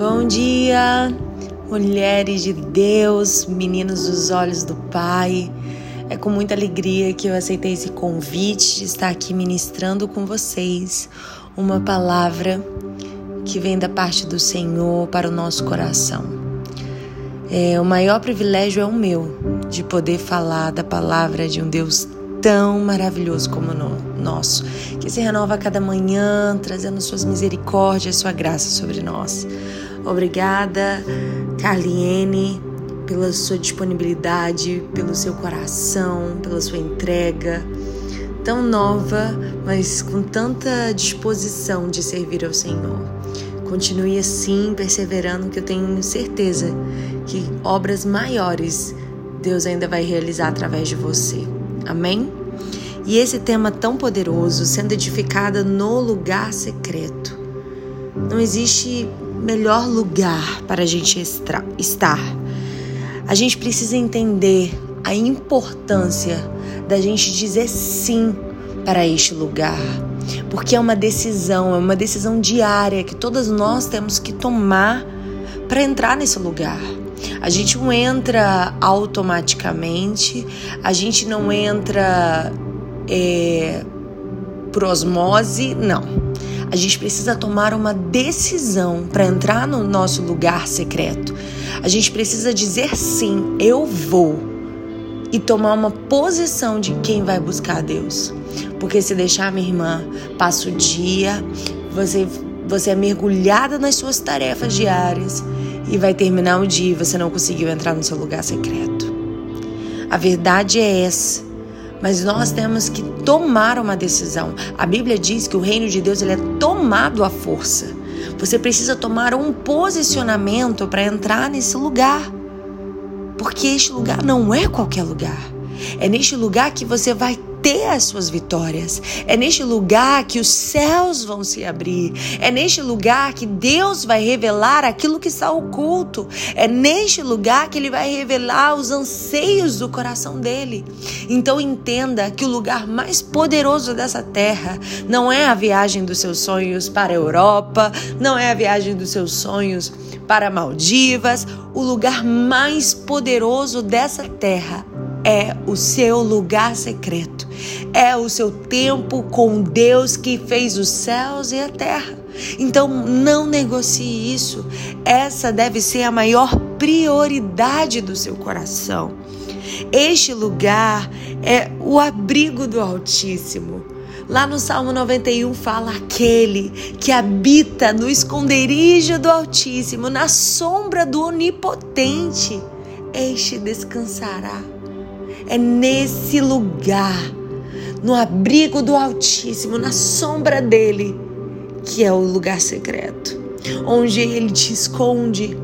Bom dia, mulheres de Deus, meninos dos olhos do Pai. É com muita alegria que eu aceitei esse convite de estar aqui ministrando com vocês uma palavra que vem da parte do Senhor para o nosso coração. É, o maior privilégio é o meu de poder falar da palavra de um Deus tão maravilhoso como o nosso, que se renova a cada manhã, trazendo suas misericórdias, sua graça sobre nós. Obrigada, Carliene, pela sua disponibilidade, pelo seu coração, pela sua entrega. Tão nova, mas com tanta disposição de servir ao Senhor. Continue assim, perseverando, que eu tenho certeza que obras maiores Deus ainda vai realizar através de você. Amém? E esse tema tão poderoso, sendo edificada no lugar secreto. Não existe melhor lugar para a gente estar. A gente precisa entender a importância da gente dizer sim para este lugar, porque é uma decisão, é uma decisão diária que todas nós temos que tomar para entrar nesse lugar. A gente não entra automaticamente, a gente não entra é, por osmose, não. A gente precisa tomar uma decisão para entrar no nosso lugar secreto. A gente precisa dizer sim, eu vou. E tomar uma posição de quem vai buscar Deus. Porque se deixar, minha irmã, passa o dia, você, você é mergulhada nas suas tarefas diárias e vai terminar o dia e você não conseguiu entrar no seu lugar secreto. A verdade é essa. Mas nós temos que tomar uma decisão. A Bíblia diz que o reino de Deus ele é tomado à força. Você precisa tomar um posicionamento para entrar nesse lugar. Porque este lugar não é qualquer lugar. É neste lugar que você vai ter as suas vitórias. É neste lugar que os céus vão se abrir. É neste lugar que Deus vai revelar aquilo que está oculto. É neste lugar que Ele vai revelar os anseios do coração dele. Então entenda que o lugar mais poderoso dessa terra não é a viagem dos seus sonhos para a Europa, não é a viagem dos seus sonhos para Maldivas. O lugar mais poderoso dessa terra é o seu lugar secreto, é o seu tempo com Deus que fez os céus e a terra. Então não negocie isso. Essa deve ser a maior prioridade do seu coração. Este lugar é o abrigo do Altíssimo. Lá no Salmo 91 fala aquele que habita no esconderijo do Altíssimo, na sombra do Onipotente, este descansará é nesse lugar, no abrigo do Altíssimo, na sombra dele, que é o lugar secreto, onde ele te esconde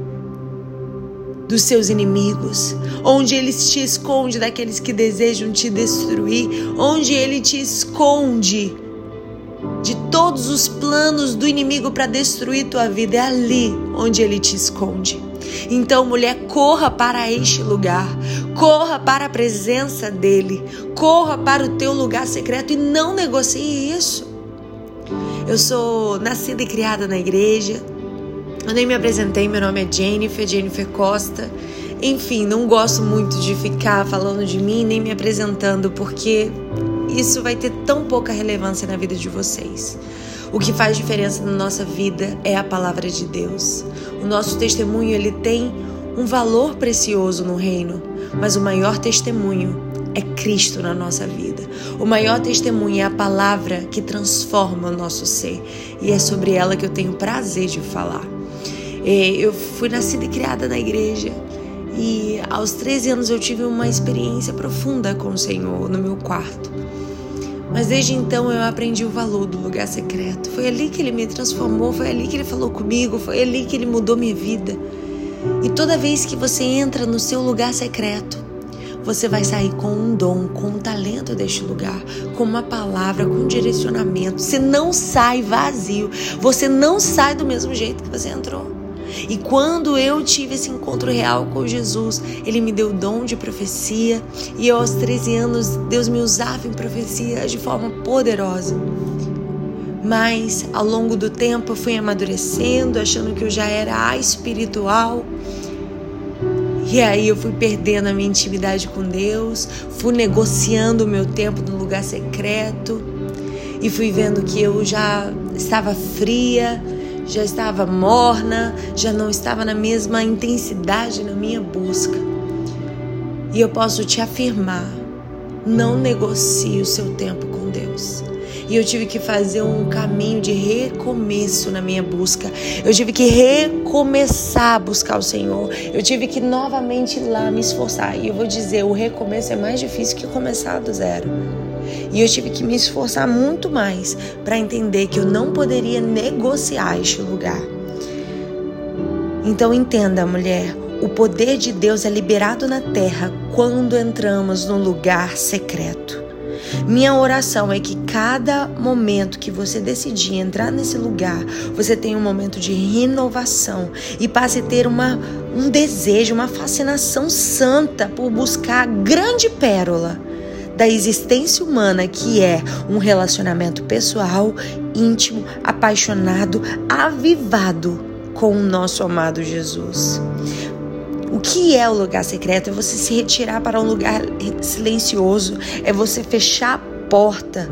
dos seus inimigos, onde ele te esconde daqueles que desejam te destruir, onde ele te esconde de todos os planos do inimigo para destruir tua vida. É ali onde ele te esconde. Então, mulher, corra para este lugar, corra para a presença dele, corra para o teu lugar secreto e não negocie isso. Eu sou nascida e criada na igreja. Eu nem me apresentei, meu nome é Jennifer, Jennifer Costa. Enfim, não gosto muito de ficar falando de mim nem me apresentando, porque isso vai ter tão pouca relevância na vida de vocês. O que faz diferença na nossa vida é a palavra de Deus. O nosso testemunho ele tem um valor precioso no reino, mas o maior testemunho é Cristo na nossa vida. O maior testemunho é a palavra que transforma o nosso ser e é sobre ela que eu tenho prazer de falar. Eu fui nascida e criada na igreja e aos 13 anos eu tive uma experiência profunda com o Senhor no meu quarto. Mas desde então eu aprendi o valor do lugar secreto. Foi ali que ele me transformou, foi ali que ele falou comigo, foi ali que ele mudou minha vida. E toda vez que você entra no seu lugar secreto, você vai sair com um dom, com um talento deste lugar, com uma palavra, com um direcionamento. Você não sai vazio, você não sai do mesmo jeito que você entrou. E quando eu tive esse encontro real com Jesus, ele me deu o dom de profecia e eu, aos 13 anos Deus me usava em profecia de forma poderosa. Mas ao longo do tempo eu fui amadurecendo, achando que eu já era a espiritual. E aí eu fui perdendo a minha intimidade com Deus, fui negociando o meu tempo no lugar secreto e fui vendo que eu já estava fria, já estava morna, já não estava na mesma intensidade na minha busca. E eu posso te afirmar, não negocie o seu tempo com Deus. E eu tive que fazer um caminho de recomeço na minha busca. Eu tive que recomeçar a buscar o Senhor. Eu tive que novamente ir lá me esforçar. E eu vou dizer, o recomeço é mais difícil que começar do zero. E eu tive que me esforçar muito mais para entender que eu não poderia negociar este lugar. Então entenda, mulher, o poder de Deus é liberado na terra quando entramos num lugar secreto. Minha oração é que cada momento que você decidir entrar nesse lugar, você tenha um momento de renovação e passe a ter uma, um desejo, uma fascinação santa por buscar a grande pérola da existência humana, que é um relacionamento pessoal, íntimo, apaixonado, avivado com o nosso amado Jesus. O que é o lugar secreto? É você se retirar para um lugar silencioso, é você fechar a porta,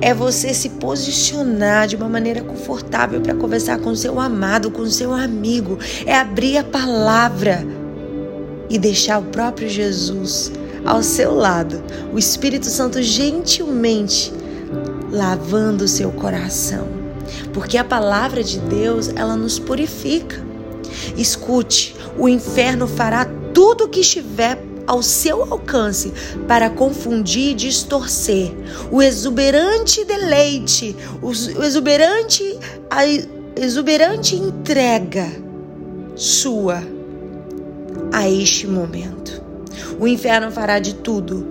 é você se posicionar de uma maneira confortável para conversar com seu amado, com seu amigo, é abrir a palavra e deixar o próprio Jesus ao seu lado, o Espírito Santo gentilmente lavando o seu coração. Porque a palavra de Deus, ela nos purifica. Escute, o inferno fará tudo o que estiver ao seu alcance para confundir e distorcer o exuberante deleite, o exuberante, a exuberante entrega sua a este momento. O inferno fará de tudo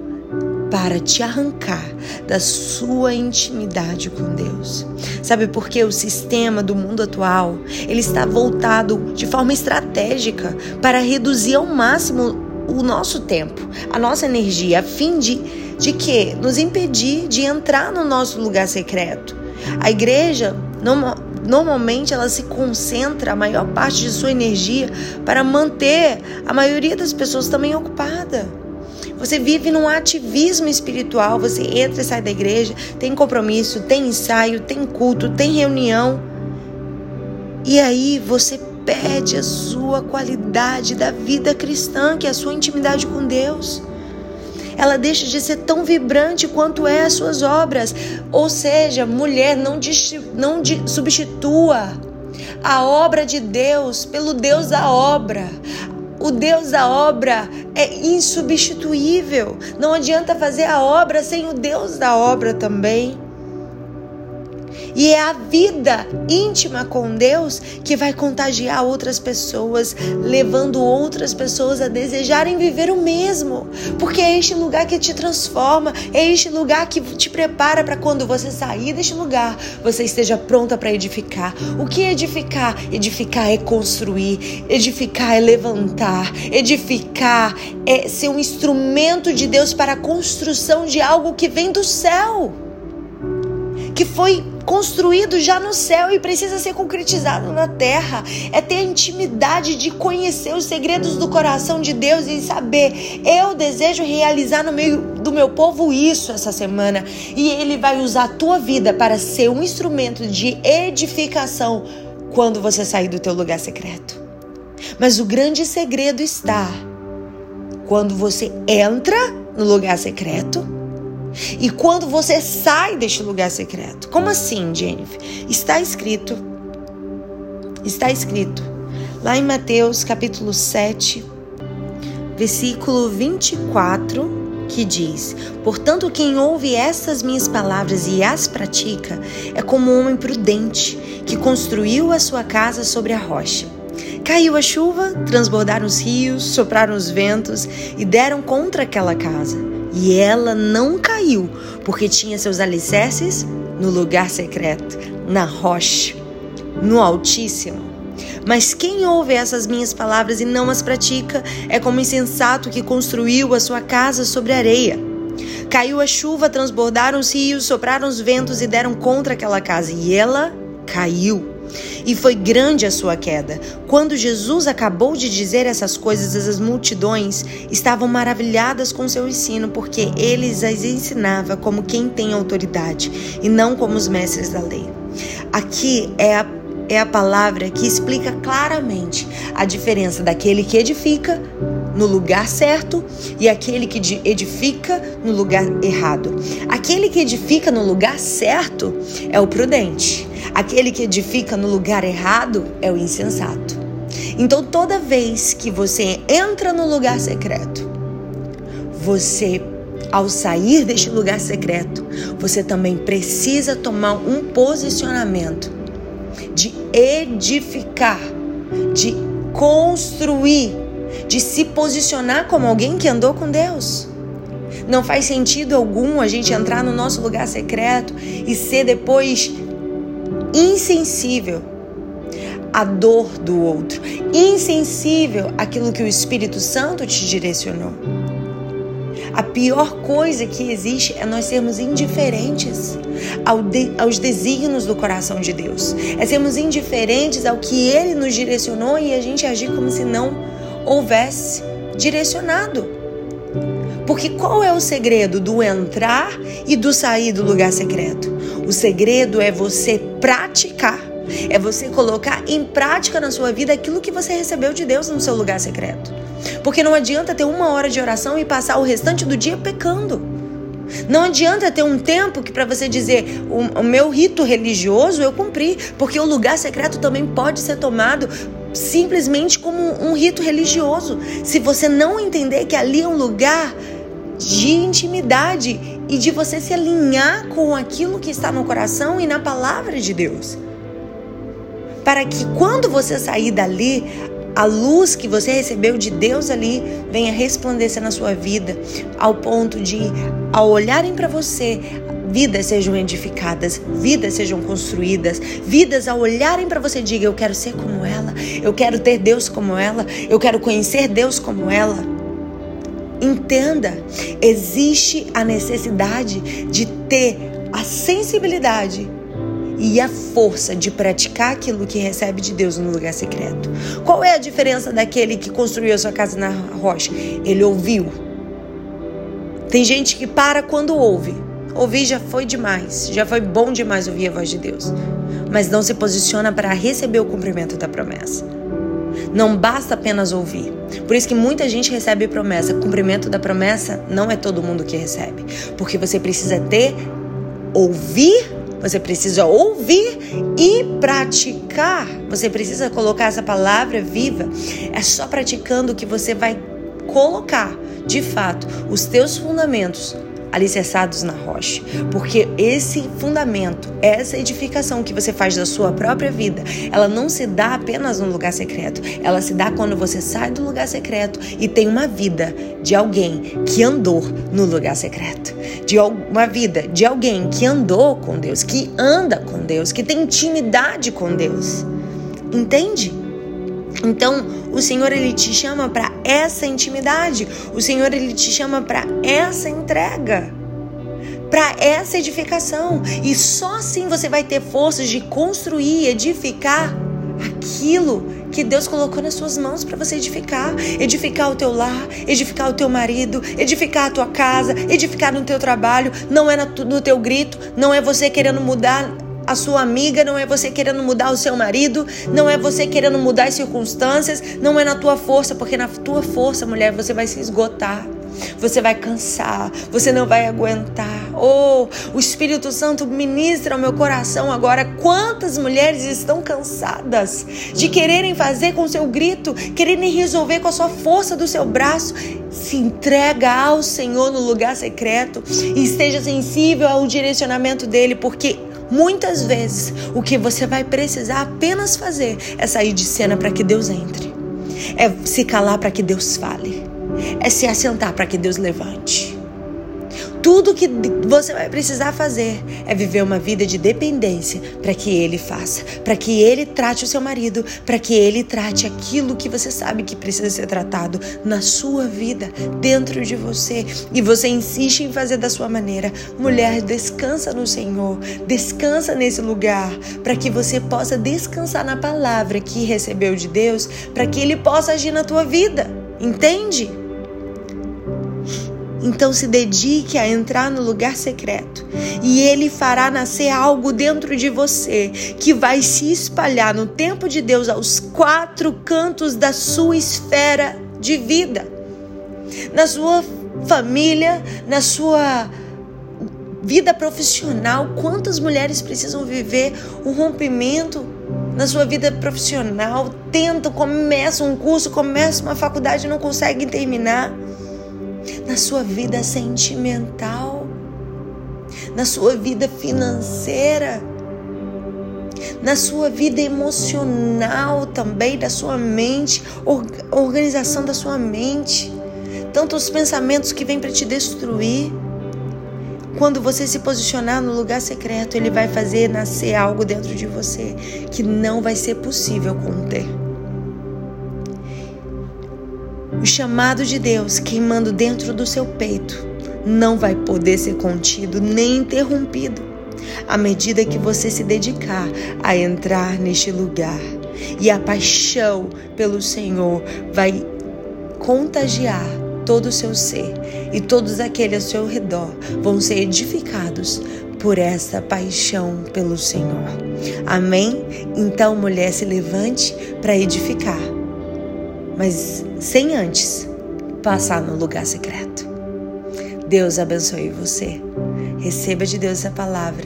para te arrancar da sua intimidade com Deus. Sabe por que o sistema do mundo atual, ele está voltado de forma estratégica para reduzir ao máximo o nosso tempo, a nossa energia, a fim de de que nos impedir de entrar no nosso lugar secreto. A igreja não normalmente ela se concentra a maior parte de sua energia para manter a maioria das pessoas também ocupada. Você vive num ativismo espiritual, você entra e sai da igreja, tem compromisso, tem ensaio, tem culto, tem reunião. E aí você perde a sua qualidade da vida cristã, que é a sua intimidade com Deus ela deixa de ser tão vibrante quanto é as suas obras. Ou seja, mulher, não, não substitua a obra de Deus pelo Deus da obra. O Deus da obra é insubstituível. Não adianta fazer a obra sem o Deus da obra também. E é a vida íntima com Deus que vai contagiar outras pessoas, levando outras pessoas a desejarem viver o mesmo. Porque é este lugar que te transforma, é este lugar que te prepara para quando você sair deste lugar, você esteja pronta para edificar. O que é edificar? Edificar é construir, edificar é levantar, edificar é ser um instrumento de Deus para a construção de algo que vem do céu. Que foi construído já no céu e precisa ser concretizado na terra. É ter a intimidade de conhecer os segredos do coração de Deus e saber, eu desejo realizar no meio do meu povo isso essa semana. E ele vai usar a tua vida para ser um instrumento de edificação quando você sair do teu lugar secreto. Mas o grande segredo está quando você entra no lugar secreto e quando você sai deste lugar secreto. Como assim, Jennifer? Está escrito, está escrito lá em Mateus capítulo 7, versículo 24, que diz: Portanto, quem ouve essas minhas palavras e as pratica é como um homem prudente que construiu a sua casa sobre a rocha. Caiu a chuva, transbordaram os rios, sopraram os ventos e deram contra aquela casa e ela não caiu, porque tinha seus alicerces no lugar secreto, na rocha, no Altíssimo. Mas quem ouve essas minhas palavras e não as pratica é como insensato que construiu a sua casa sobre areia. Caiu a chuva, transbordaram os rios, sopraram os ventos e deram contra aquela casa, e ela caiu. E foi grande a sua queda. Quando Jesus acabou de dizer essas coisas, as multidões estavam maravilhadas com seu ensino, porque ele as ensinava como quem tem autoridade e não como os mestres da lei. Aqui é a, é a palavra que explica claramente a diferença daquele que edifica no lugar certo e aquele que edifica no lugar errado. Aquele que edifica no lugar certo é o prudente. Aquele que edifica no lugar errado é o insensato. Então, toda vez que você entra no lugar secreto, você, ao sair deste lugar secreto, você também precisa tomar um posicionamento de edificar, de construir de se posicionar como alguém que andou com Deus. Não faz sentido algum a gente entrar no nosso lugar secreto e ser depois insensível à dor do outro, insensível àquilo que o Espírito Santo te direcionou. A pior coisa que existe é nós sermos indiferentes ao de, aos desígnios do coração de Deus. É sermos indiferentes ao que Ele nos direcionou e a gente agir como se não houvesse direcionado. Porque qual é o segredo do entrar e do sair do lugar secreto? O segredo é você praticar, é você colocar em prática na sua vida aquilo que você recebeu de Deus no seu lugar secreto. Porque não adianta ter uma hora de oração e passar o restante do dia pecando. Não adianta ter um tempo que para você dizer o, meu rito religioso eu cumpri, porque o lugar secreto também pode ser tomado simplesmente como um rito religioso. Se você não entender que ali é um lugar de intimidade e de você se alinhar com aquilo que está no coração e na palavra de Deus. Para que quando você sair dali, a luz que você recebeu de Deus ali venha resplandecer na sua vida, ao ponto de, ao olharem para você, vidas sejam edificadas, vidas sejam construídas, vidas ao olharem para você diga eu quero ser como ela, eu quero ter Deus como ela, eu quero conhecer Deus como ela. Entenda, existe a necessidade de ter a sensibilidade e a força de praticar aquilo que recebe de Deus no lugar secreto. Qual é a diferença daquele que construiu a sua casa na rocha? Ele ouviu. Tem gente que para quando ouve, Ouvir já foi demais, já foi bom demais ouvir a voz de Deus, mas não se posiciona para receber o cumprimento da promessa. Não basta apenas ouvir. Por isso que muita gente recebe promessa. Cumprimento da promessa não é todo mundo que recebe, porque você precisa ter ouvir você precisa ouvir e praticar. Você precisa colocar essa palavra viva. É só praticando que você vai colocar, de fato, os teus fundamentos alicerçados na rocha, porque esse fundamento, essa edificação que você faz da sua própria vida, ela não se dá apenas no lugar secreto, ela se dá quando você sai do lugar secreto e tem uma vida de alguém que andou no lugar secreto, de uma vida de alguém que andou com Deus, que anda com Deus, que tem intimidade com Deus. Entende? Então, o Senhor ele te chama para essa intimidade. O Senhor ele te chama para essa entrega. Para essa edificação. E só assim você vai ter forças de construir, edificar aquilo que Deus colocou nas suas mãos para você edificar, edificar o teu lar, edificar o teu marido, edificar a tua casa, edificar no teu trabalho, não é no teu grito, não é você querendo mudar a sua amiga, não é você querendo mudar o seu marido, não é você querendo mudar as circunstâncias, não é na tua força, porque na tua força, mulher, você vai se esgotar. Você vai cansar, você não vai aguentar. Oh, o Espírito Santo ministra ao meu coração agora. Quantas mulheres estão cansadas de quererem fazer com seu grito, quererem resolver com a sua força do seu braço? Se entrega ao Senhor no lugar secreto e esteja sensível ao direcionamento dele, porque Muitas vezes, o que você vai precisar apenas fazer é sair de cena para que Deus entre, é se calar para que Deus fale, é se assentar para que Deus levante. Tudo que você vai precisar fazer é viver uma vida de dependência para que ele faça, para que ele trate o seu marido, para que ele trate aquilo que você sabe que precisa ser tratado na sua vida, dentro de você. E você insiste em fazer da sua maneira. Mulher, descansa no Senhor, descansa nesse lugar, para que você possa descansar na palavra que recebeu de Deus, para que ele possa agir na tua vida. Entende? Então se dedique a entrar no lugar secreto. E ele fará nascer algo dentro de você que vai se espalhar no tempo de Deus aos quatro cantos da sua esfera de vida. Na sua família, na sua vida profissional, quantas mulheres precisam viver um rompimento na sua vida profissional, tentam, começam um curso, começam uma faculdade e não conseguem terminar na sua vida sentimental, na sua vida financeira, na sua vida emocional também, da sua mente, organização da sua mente, tantos pensamentos que vêm para te destruir. Quando você se posicionar no lugar secreto, ele vai fazer nascer algo dentro de você que não vai ser possível conter. O chamado de Deus queimando dentro do seu peito não vai poder ser contido nem interrompido à medida que você se dedicar a entrar neste lugar. E a paixão pelo Senhor vai contagiar todo o seu ser e todos aqueles ao seu redor vão ser edificados por essa paixão pelo Senhor. Amém? Então, mulher, se levante para edificar mas sem antes passar no lugar secreto. Deus abençoe você. Receba de Deus essa palavra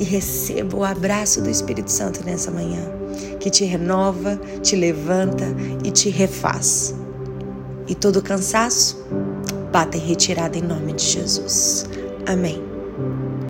e receba o abraço do Espírito Santo nessa manhã, que te renova, te levanta e te refaz. E todo cansaço, bata em retirada em nome de Jesus. Amém.